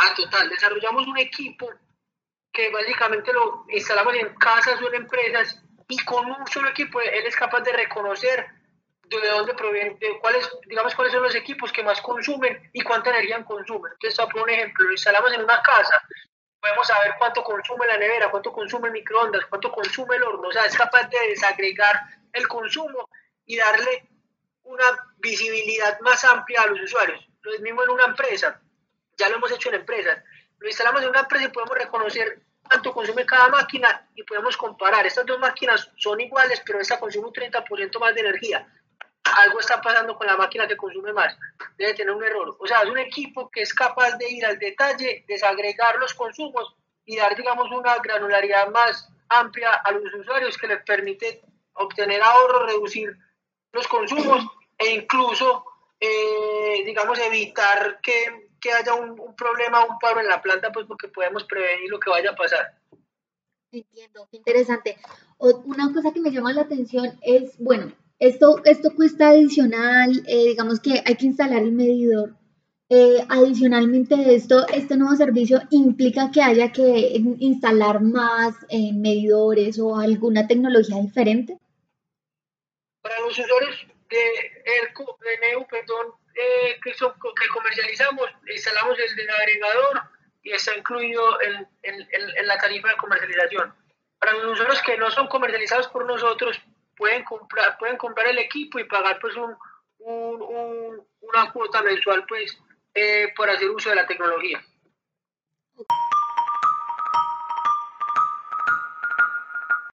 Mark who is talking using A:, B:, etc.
A: Ah, total. Desarrollamos un equipo que básicamente lo instalamos en casas o en empresas y con un solo equipo él es capaz de reconocer de dónde provienen, de cuáles, digamos, cuáles son los equipos que más consumen y cuánta energía consumen. Entonces, por un ejemplo, lo instalamos en una casa, podemos saber cuánto consume la nevera, cuánto consume el microondas, cuánto consume el horno, o sea, es capaz de desagregar el consumo y darle una visibilidad más amplia a los usuarios. Lo mismo en una empresa, ya lo hemos hecho en empresas, lo instalamos en una empresa y podemos reconocer cuánto consume cada máquina y podemos comparar. Estas dos máquinas son iguales, pero esta consume un 30% más de energía algo está pasando con la máquina que consume más, debe tener un error. O sea, es un equipo que es capaz de ir al detalle, desagregar los consumos y dar, digamos, una granularidad más amplia a los usuarios que les permite obtener ahorro, reducir los consumos e incluso, eh, digamos, evitar que, que haya un, un, problema, un paro en la planta, pues porque podemos prevenir lo que vaya a pasar.
B: Entiendo, qué interesante. Una cosa que me llama la atención es, bueno, esto, esto cuesta adicional, eh, digamos que hay que instalar el medidor. Eh, adicionalmente esto, este nuevo servicio implica que haya que instalar más eh, medidores o alguna tecnología diferente.
A: Para los usuarios de, el, perdón, que, que, comercializamos, instalamos el agregador y está incluido en, en la tarifa de comercialización. Para los usuarios que no son comercializados por nosotros, pueden comprar, pueden comprar el equipo y pagar pues un, una cuota mensual pues eh, por hacer uso de la tecnología.